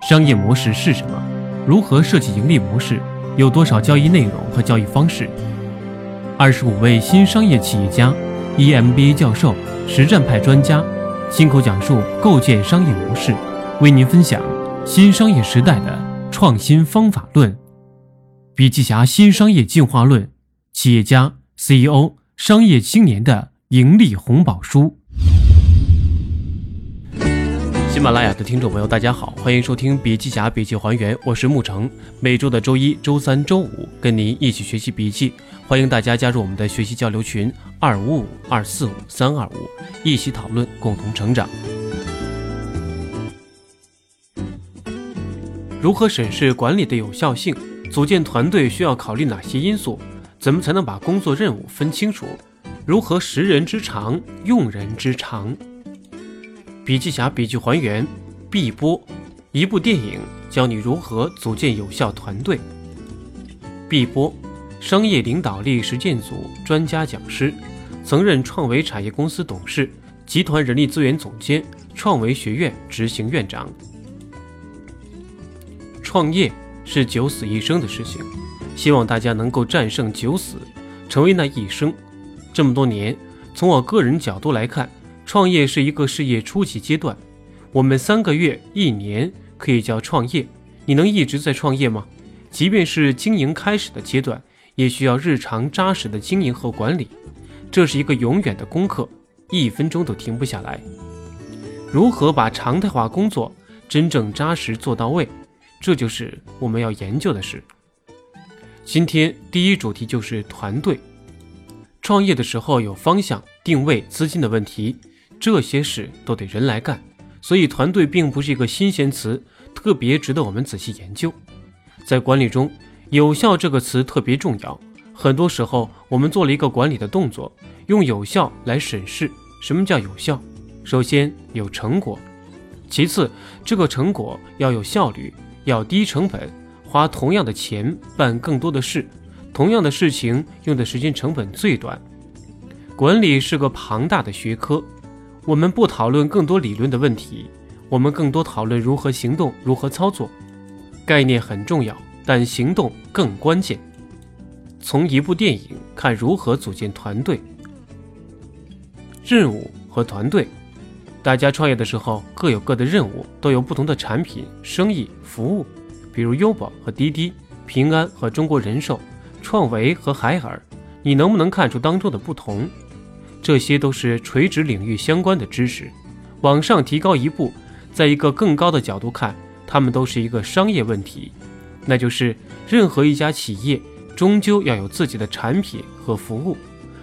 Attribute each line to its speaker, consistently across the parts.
Speaker 1: 商业模式是什么？如何设计盈利模式？有多少交易内容和交易方式？二十五位新商业企业家，EMBA 教授，实战派专家，亲口讲述构建商业模式，为您分享新商业时代的创新方法论。笔记侠新商业进化论，企业家 CEO、商业青年的盈利红宝书。喜马拉雅的听众朋友，大家好，欢迎收听笔记侠笔记还原，我是沐橙。每周的周一、周三、周五，跟您一起学习笔记。欢迎大家加入我们的学习交流群：二五五二四五三二五，一起讨论，共同成长。如何审视管理的有效性？组建团队需要考虑哪些因素？怎么才能把工作任务分清楚？如何识人之长，用人之长？笔记侠笔记还原必播，一部电影教你如何组建有效团队。必播，商业领导力实践组专家讲师，曾任创维产业公司董事、集团人力资源总监、创维学院执行院长。创业是九死一生的事情，希望大家能够战胜九死，成为那一生。这么多年，从我个人角度来看。创业是一个事业初级阶段，我们三个月、一年可以叫创业。你能一直在创业吗？即便是经营开始的阶段，也需要日常扎实的经营和管理。这是一个永远的功课，一分钟都停不下来。如何把常态化工作真正扎实做到位，这就是我们要研究的事。今天第一主题就是团队。创业的时候有方向、定位、资金的问题。这些事都得人来干，所以团队并不是一个新鲜词，特别值得我们仔细研究。在管理中，“有效”这个词特别重要。很多时候，我们做了一个管理的动作，用“有效”来审视什么叫有效。首先有成果，其次这个成果要有效率，要低成本，花同样的钱办更多的事，同样的事情用的时间成本最短。管理是个庞大的学科。我们不讨论更多理论的问题，我们更多讨论如何行动，如何操作。概念很重要，但行动更关键。从一部电影看如何组建团队、任务和团队。大家创业的时候各有各的任务，都有不同的产品、生意、服务，比如优宝和滴滴、平安和中国人寿、创维和海尔。你能不能看出当中的不同？这些都是垂直领域相关的知识，往上提高一步，在一个更高的角度看，它们都是一个商业问题，那就是任何一家企业终究要有自己的产品和服务，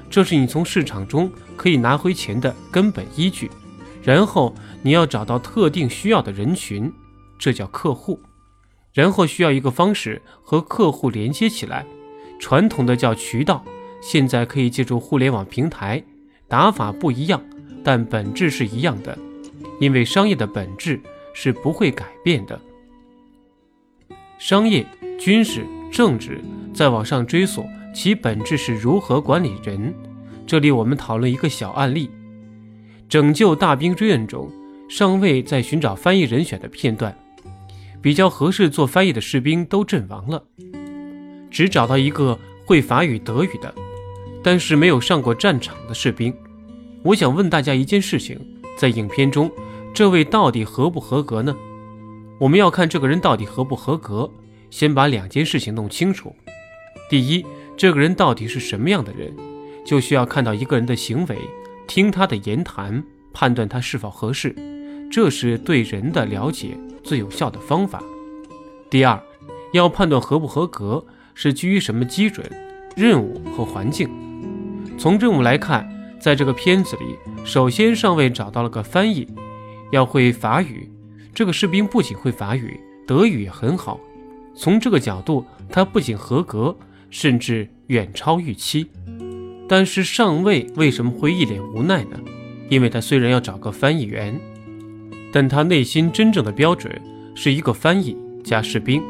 Speaker 1: 这是你从市场中可以拿回钱的根本依据。然后你要找到特定需要的人群，这叫客户，然后需要一个方式和客户连接起来，传统的叫渠道，现在可以借助互联网平台。打法不一样，但本质是一样的，因为商业的本质是不会改变的。商业、军事、政治，再往上追溯，其本质是如何管理人。这里我们讨论一个小案例：拯救大兵瑞恩中，上尉在寻找翻译人选的片段，比较合适做翻译的士兵都阵亡了，只找到一个会法语、德语的。但是没有上过战场的士兵，我想问大家一件事情：在影片中，这位到底合不合格呢？我们要看这个人到底合不合格，先把两件事情弄清楚。第一，这个人到底是什么样的人，就需要看到一个人的行为，听他的言谈，判断他是否合适，这是对人的了解最有效的方法。第二，要判断合不合格，是基于什么基准、任务和环境。从任务来看，在这个片子里，首先上尉找到了个翻译，要会法语。这个士兵不仅会法语，德语也很好。从这个角度，他不仅合格，甚至远超预期。但是上尉为什么会一脸无奈呢？因为他虽然要找个翻译员，但他内心真正的标准是一个翻译加士兵，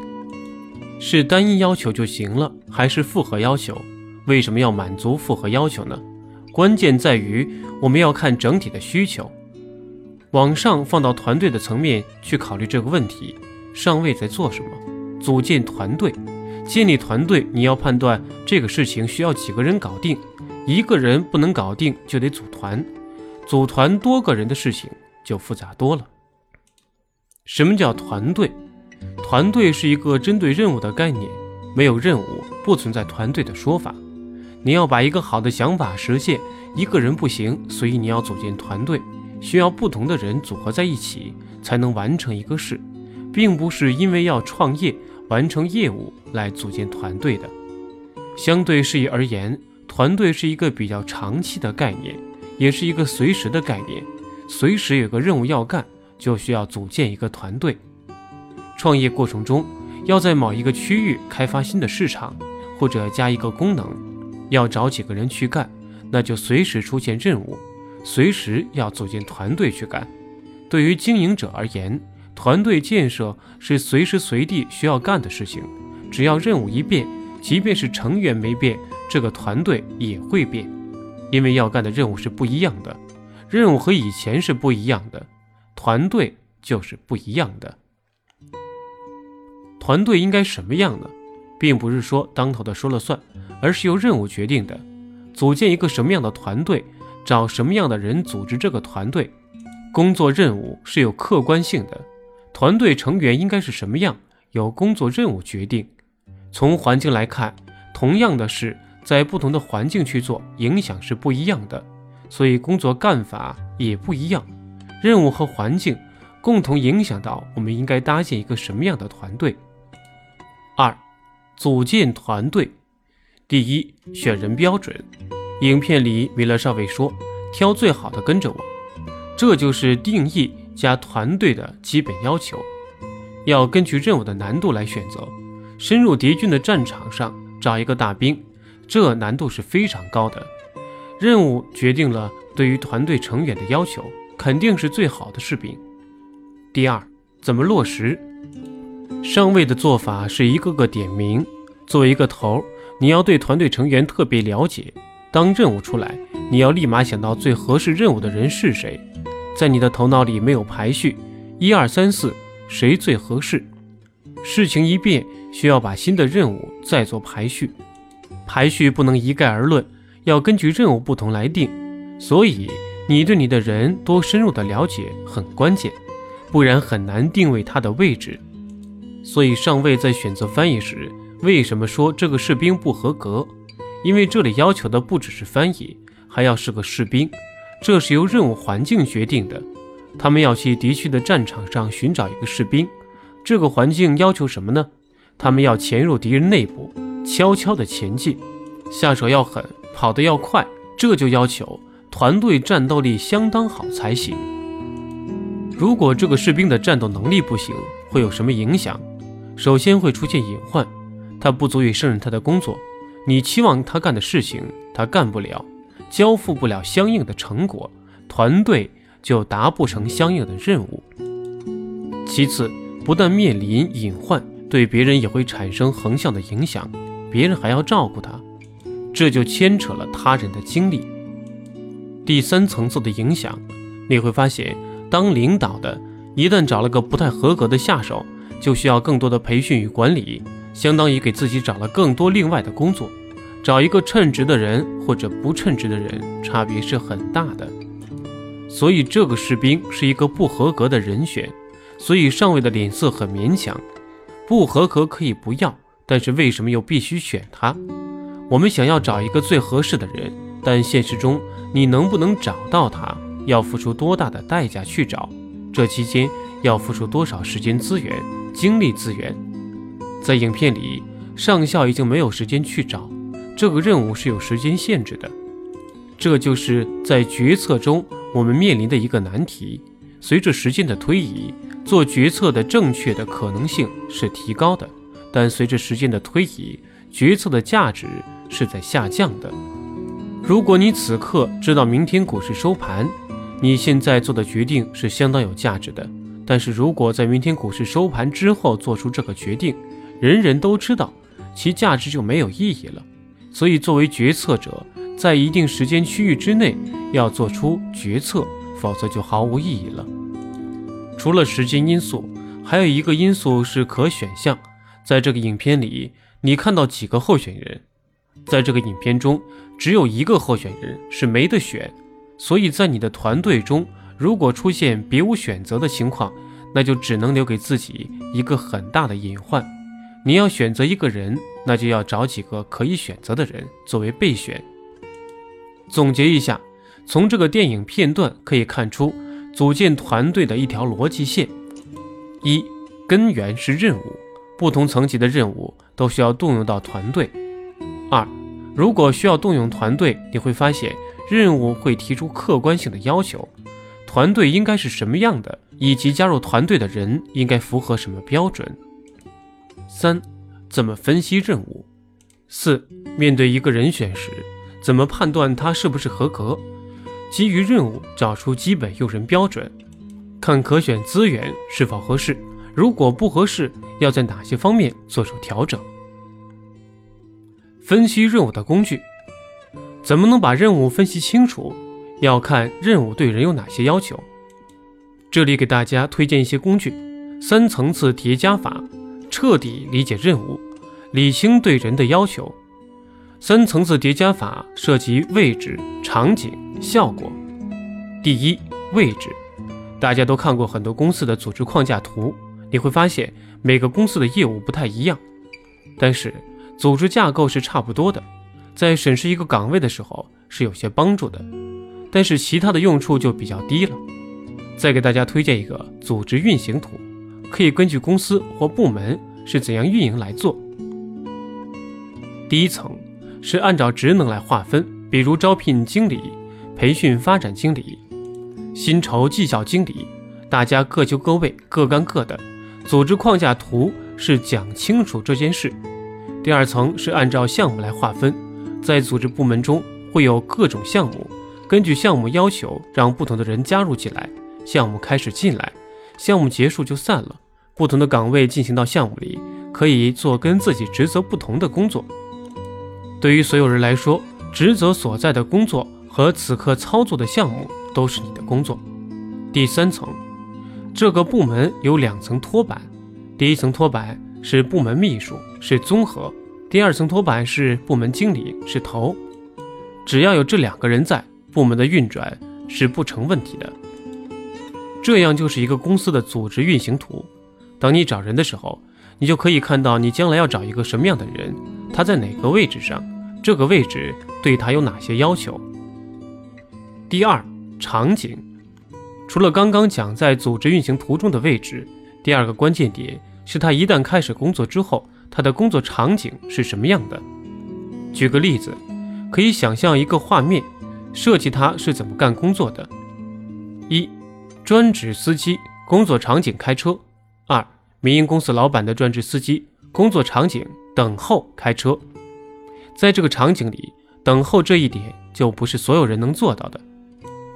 Speaker 1: 是单一要求就行了，还是复合要求？为什么要满足复合要求呢？关键在于我们要看整体的需求，往上放到团队的层面去考虑这个问题。上位在做什么？组建团队。建立团队，你要判断这个事情需要几个人搞定，一个人不能搞定就得组团，组团多个人的事情就复杂多了。什么叫团队？团队是一个针对任务的概念，没有任务不存在团队的说法。你要把一个好的想法实现，一个人不行，所以你要组建团队，需要不同的人组合在一起才能完成一个事，并不是因为要创业。完成业务来组建团队的，相对事业而言，团队是一个比较长期的概念，也是一个随时的概念。随时有个任务要干，就需要组建一个团队。创业过程中，要在某一个区域开发新的市场，或者加一个功能，要找几个人去干，那就随时出现任务，随时要组建团队去干。对于经营者而言，团队建设是随时随地需要干的事情，只要任务一变，即便是成员没变，这个团队也会变，因为要干的任务是不一样的，任务和以前是不一样的，团队就是不一样的。团队应该什么样呢？并不是说当头的说了算，而是由任务决定的。组建一个什么样的团队，找什么样的人组织这个团队，工作任务是有客观性的。团队成员应该是什么样，由工作任务决定。从环境来看，同样的事在不同的环境去做，影响是不一样的，所以工作干法也不一样。任务和环境共同影响到我们应该搭建一个什么样的团队。二，组建团队。第一，选人标准。影片里米勒少尉说：“挑最好的跟着我。”这就是定义。加团队的基本要求，要根据任务的难度来选择。深入敌军的战场上找一个大兵，这难度是非常高的。任务决定了对于团队成员的要求，肯定是最好的士兵。第二，怎么落实？上位的做法是一个个点名。作为一个头，你要对团队成员特别了解。当任务出来，你要立马想到最合适任务的人是谁。在你的头脑里没有排序，一二三四，谁最合适？事情一变，需要把新的任务再做排序，排序不能一概而论，要根据任务不同来定。所以，你对你的人多深入的了解很关键，不然很难定位他的位置。所以，上尉在选择翻译时，为什么说这个士兵不合格？因为这里要求的不只是翻译，还要是个士兵。这是由任务环境决定的，他们要去敌区的战场上寻找一个士兵。这个环境要求什么呢？他们要潜入敌人内部，悄悄地前进，下手要狠，跑得要快。这就要求团队战斗力相当好才行。如果这个士兵的战斗能力不行，会有什么影响？首先会出现隐患，他不足以胜任他的工作。你期望他干的事情，他干不了。交付不了相应的成果，团队就达不成相应的任务。其次，不但面临隐患，对别人也会产生横向的影响，别人还要照顾他，这就牵扯了他人的精力。第三层次的影响，你会发现，当领导的一旦找了个不太合格的下手，就需要更多的培训与管理，相当于给自己找了更多另外的工作。找一个称职的人或者不称职的人，差别是很大的。所以这个士兵是一个不合格的人选，所以上尉的脸色很勉强。不合格可以不要，但是为什么又必须选他？我们想要找一个最合适的人，但现实中你能不能找到他，要付出多大的代价去找？这期间要付出多少时间资源、精力资源？在影片里，上校已经没有时间去找。这个任务是有时间限制的，这就是在决策中我们面临的一个难题。随着时间的推移，做决策的正确的可能性是提高的，但随着时间的推移，决策的价值是在下降的。如果你此刻知道明天股市收盘，你现在做的决定是相当有价值的。但是如果在明天股市收盘之后做出这个决定，人人都知道，其价值就没有意义了。所以，作为决策者，在一定时间区域之内要做出决策，否则就毫无意义了。除了时间因素，还有一个因素是可选项。在这个影片里，你看到几个候选人？在这个影片中，只有一个候选人是没得选，所以在你的团队中，如果出现别无选择的情况，那就只能留给自己一个很大的隐患。你要选择一个人，那就要找几个可以选择的人作为备选。总结一下，从这个电影片段可以看出，组建团队的一条逻辑线：一，根源是任务，不同层级的任务都需要动用到团队。二，如果需要动用团队，你会发现任务会提出客观性的要求，团队应该是什么样的，以及加入团队的人应该符合什么标准。三，怎么分析任务？四，面对一个人选时，怎么判断他是不是合格？基于任务找出基本用人标准，看可选资源是否合适，如果不合适，要在哪些方面做出调整？分析任务的工具，怎么能把任务分析清楚？要看任务对人有哪些要求。这里给大家推荐一些工具：三层次叠加法，彻底理解任务，理清对人的要求。三层次叠加法涉及位置、场景、效果。第一，位置，大家都看过很多公司的组织框架图，你会发现每个公司的业务不太一样，但是。组织架构是差不多的，在审视一个岗位的时候是有些帮助的，但是其他的用处就比较低了。再给大家推荐一个组织运行图，可以根据公司或部门是怎样运营来做。第一层是按照职能来划分，比如招聘经理、培训发展经理、薪酬绩效经理，大家各就各位，各干各的。组织框架图是讲清楚这件事。第二层是按照项目来划分，在组织部门中会有各种项目，根据项目要求让不同的人加入进来。项目开始进来，项目结束就散了。不同的岗位进行到项目里，可以做跟自己职责不同的工作。对于所有人来说，职责所在的工作和此刻操作的项目都是你的工作。第三层，这个部门有两层托板，第一层托板。是部门秘书，是综合；第二层托板是部门经理，是头。只要有这两个人在，部门的运转是不成问题的。这样就是一个公司的组织运行图。当你找人的时候，你就可以看到你将来要找一个什么样的人，他在哪个位置上，这个位置对他有哪些要求。第二，场景。除了刚刚讲在组织运行图中的位置，第二个关键点。是他一旦开始工作之后，他的工作场景是什么样的？举个例子，可以想象一个画面，设计他是怎么干工作的：一、专职司机工作场景开车；二、民营公司老板的专职司机工作场景等候开车。在这个场景里，等候这一点就不是所有人能做到的，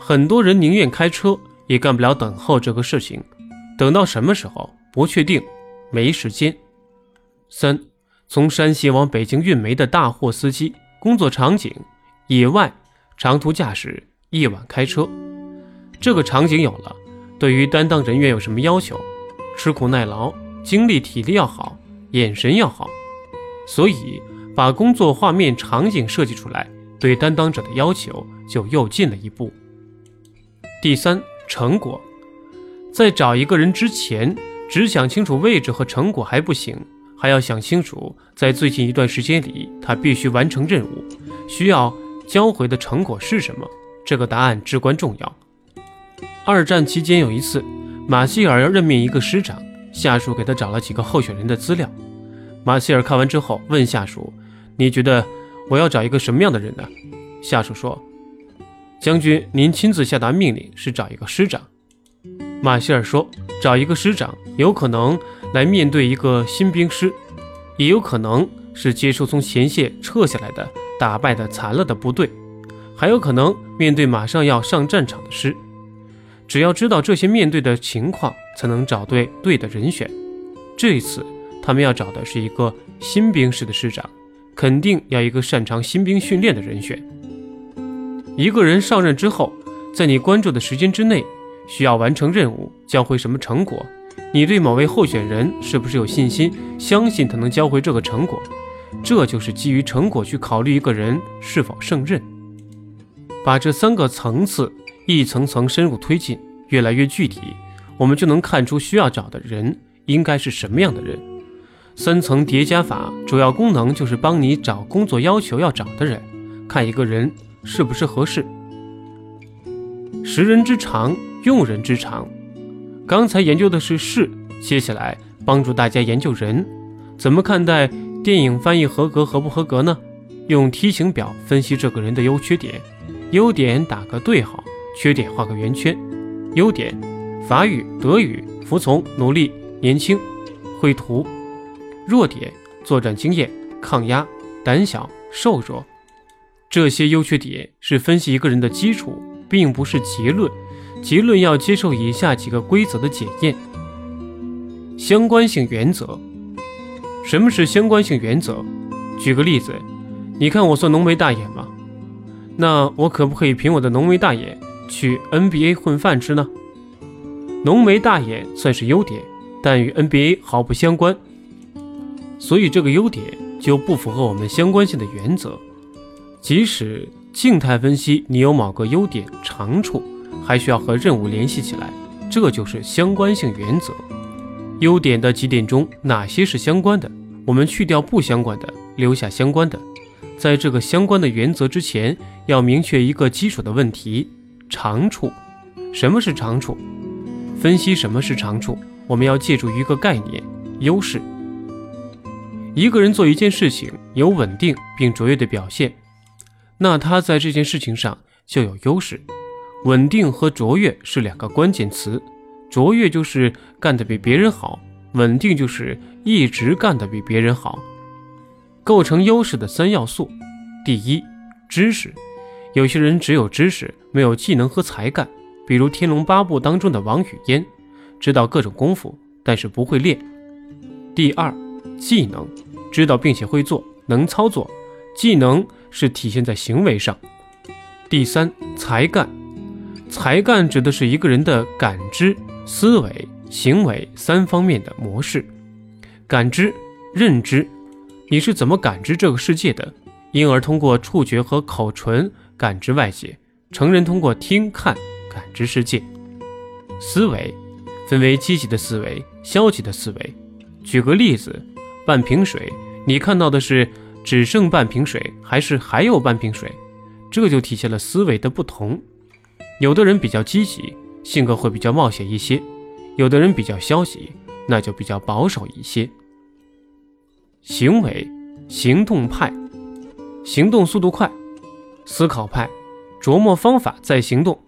Speaker 1: 很多人宁愿开车也干不了等候这个事情。等到什么时候不确定。没时间。三，从山西往北京运煤的大货司机工作场景：野外长途驾驶，夜晚开车。这个场景有了，对于担当人员有什么要求？吃苦耐劳，精力体力要好，眼神要好。所以把工作画面场景设计出来，对担当者的要求就又进了一步。第三，成果，在找一个人之前。只想清楚位置和成果还不行，还要想清楚，在最近一段时间里，他必须完成任务，需要交回的成果是什么？这个答案至关重要。二战期间有一次，马歇尔要任命一个师长，下属给他找了几个候选人的资料。马歇尔看完之后问下属：“你觉得我要找一个什么样的人呢？”下属说：“将军，您亲自下达命令是找一个师长。”马歇尔说：“找一个师长，有可能来面对一个新兵师，也有可能是接收从前线撤下来的、打败的残了的部队，还有可能面对马上要上战场的师。只要知道这些面对的情况，才能找对对的人选。这一次，他们要找的是一个新兵师的师长，肯定要一个擅长新兵训练的人选。一个人上任之后，在你关注的时间之内。”需要完成任务，交回什么成果？你对某位候选人是不是有信心，相信他能教会这个成果？这就是基于成果去考虑一个人是否胜任。把这三个层次一层层深入推进，越来越具体，我们就能看出需要找的人应该是什么样的人。三层叠加法主要功能就是帮你找工作要求要找的人，看一个人是不是合适。识人之长，用人之长。刚才研究的是事，接下来帮助大家研究人，怎么看待电影翻译合格合不合格呢？用梯形表分析这个人的优缺点，优点打个对号，缺点画个圆圈。优点：法语、德语，服从、努力、年轻。绘图。弱点：作战经验、抗压、胆小、瘦弱。这些优缺点是分析一个人的基础，并不是结论。结论要接受以下几个规则的检验：相关性原则。什么是相关性原则？举个例子，你看我算浓眉大眼吗？那我可不可以凭我的浓眉大眼去 NBA 混饭吃呢？浓眉大眼算是优点，但与 NBA 毫不相关，所以这个优点就不符合我们相关性的原则。即使静态分析，你有某个优点长处。还需要和任务联系起来，这就是相关性原则。优点的几点中，哪些是相关的？我们去掉不相关的，留下相关的。在这个相关的原则之前，要明确一个基础的问题：长处。什么是长处？分析什么是长处，我们要借助一个概念：优势。一个人做一件事情有稳定并卓越的表现，那他在这件事情上就有优势。稳定和卓越是两个关键词，卓越就是干得比别人好，稳定就是一直干得比别人好。构成优势的三要素：第一，知识。有些人只有知识，没有技能和才干，比如《天龙八部》当中的王语嫣，知道各种功夫，但是不会练。第二，技能，知道并且会做，能操作。技能是体现在行为上。第三，才干。才干指的是一个人的感知、思维、行为三方面的模式。感知、认知，你是怎么感知这个世界的？婴儿通过触觉和口唇感知外界，成人通过听看感知世界。思维分为积极的思维、消极的思维。举个例子，半瓶水，你看到的是只剩半瓶水，还是还有半瓶水？这就体现了思维的不同。有的人比较积极，性格会比较冒险一些；有的人比较消极，那就比较保守一些。行为，行动派，行动速度快；思考派，琢磨方法再行动。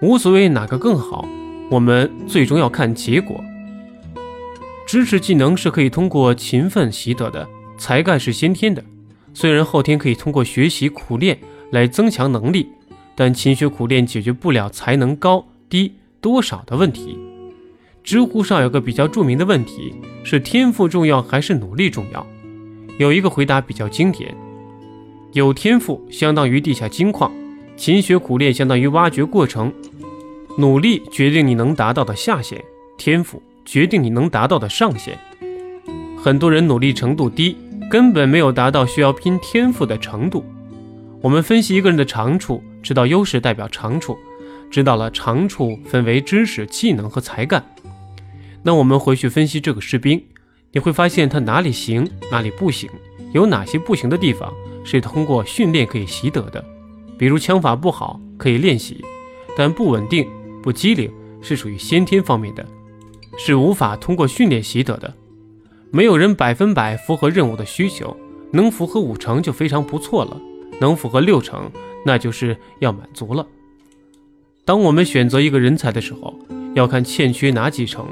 Speaker 1: 无所谓哪个更好，我们最终要看结果。知识技能是可以通过勤奋习得的，才干是先天的，虽然后天可以通过学习苦练来增强能力。但勤学苦练解决不了才能高低多少的问题。知乎上有个比较著名的问题是：天赋重要还是努力重要？有一个回答比较经典：有天赋相当于地下金矿，勤学苦练相当于挖掘过程，努力决定你能达到的下限，天赋决定你能达到的上限。很多人努力程度低，根本没有达到需要拼天赋的程度。我们分析一个人的长处。知道优势代表长处，知道了长处分为知识、技能和才干。那我们回去分析这个士兵，你会发现他哪里行，哪里不行，有哪些不行的地方是通过训练可以习得的。比如枪法不好可以练习，但不稳定、不机灵是属于先天方面的，是无法通过训练习得的。没有人百分百符合任务的需求，能符合五成就非常不错了，能符合六成。那就是要满足了。当我们选择一个人才的时候，要看欠缺哪几成。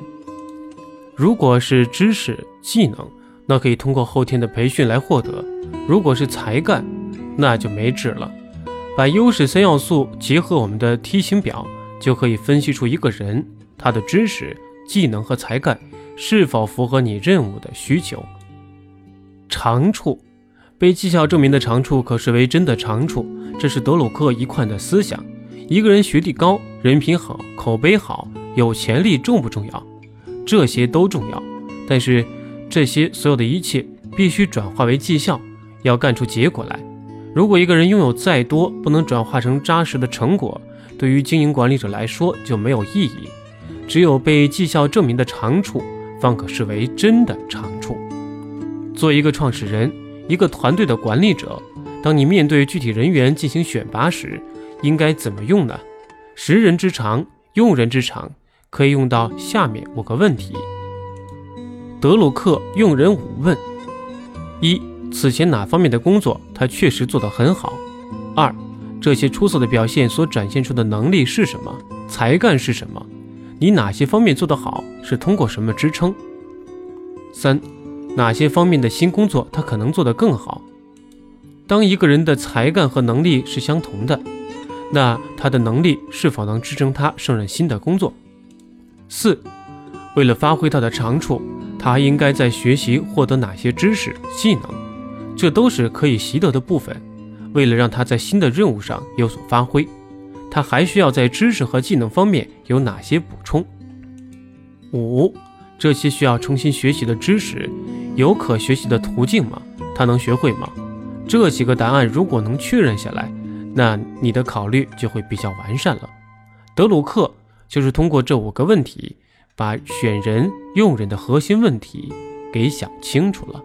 Speaker 1: 如果是知识技能，那可以通过后天的培训来获得；如果是才干，那就没治了。把优势三要素结合我们的梯形表，就可以分析出一个人他的知识、技能和才干是否符合你任务的需求。长处。被绩效证明的长处可视为真的长处，这是德鲁克一贯的思想。一个人学历高、人品好、口碑好、有潜力重不重要？这些都重要，但是这些所有的一切必须转化为绩效，要干出结果来。如果一个人拥有再多，不能转化成扎实的成果，对于经营管理者来说就没有意义。只有被绩效证明的长处，方可视为真的长处。做一个创始人，一个团队的管理者，当你面对具体人员进行选拔时，应该怎么用呢？识人之长，用人之长，可以用到下面五个问题。德鲁克用人五问：一、此前哪方面的工作他确实做得很好？二、这些出色的表现所展现出的能力是什么？才干是什么？你哪些方面做得好？是通过什么支撑？三、哪些方面的新工作他可能做得更好？当一个人的才干和能力是相同的。那他的能力是否能支撑他胜任新的工作？四，为了发挥他的长处，他还应该在学习获得哪些知识技能？这都是可以习得的部分。为了让他在新的任务上有所发挥，他还需要在知识和技能方面有哪些补充？五，这些需要重新学习的知识，有可学习的途径吗？他能学会吗？这几个答案如果能确认下来。那你的考虑就会比较完善了。德鲁克就是通过这五个问题把选人用人的核心问题给想清楚了。